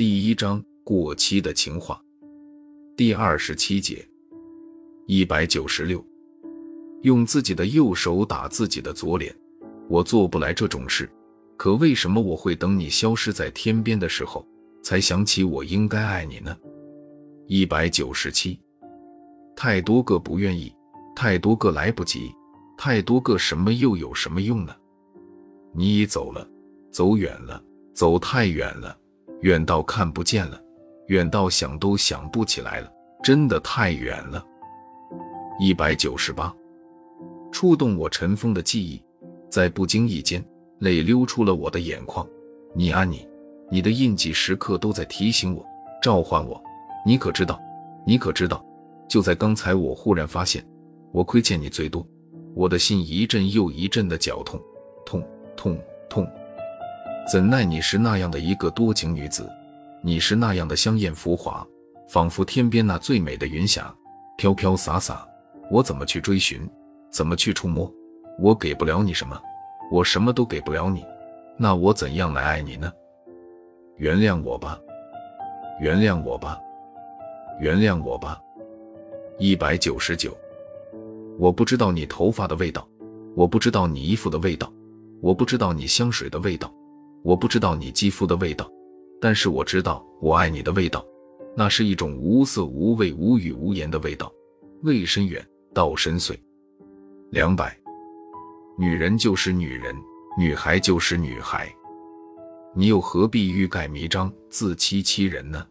第一章过期的情话，第二十七节，一百九十六，用自己的右手打自己的左脸，我做不来这种事。可为什么我会等你消失在天边的时候，才想起我应该爱你呢？一百九十七，太多个不愿意，太多个来不及，太多个什么又有什么用呢？你已走了，走远了，走太远了。远到看不见了，远到想都想不起来了，真的太远了。一百九十八，触动我尘封的记忆，在不经意间，泪溜出了我的眼眶。你啊你，你的印记时刻都在提醒我，召唤我。你可知道？你可知道？就在刚才，我忽然发现，我亏欠你最多。我的心一阵又一阵的绞痛，痛痛痛。怎奈你是那样的一个多情女子，你是那样的香艳浮华，仿佛天边那最美的云霞，飘飘洒洒。我怎么去追寻？怎么去触摸？我给不了你什么，我什么都给不了你。那我怎样来爱你呢？原谅我吧，原谅我吧，原谅我吧。一百九十九，我不知道你头发的味道，我不知道你衣服的味道，我不知道你香水的味道。我不知道你肌肤的味道，但是我知道我爱你的味道。那是一种无色无味、无语无言的味道，味深远，道深邃。两百，女人就是女人，女孩就是女孩，你又何必欲盖弥彰，自欺欺人呢？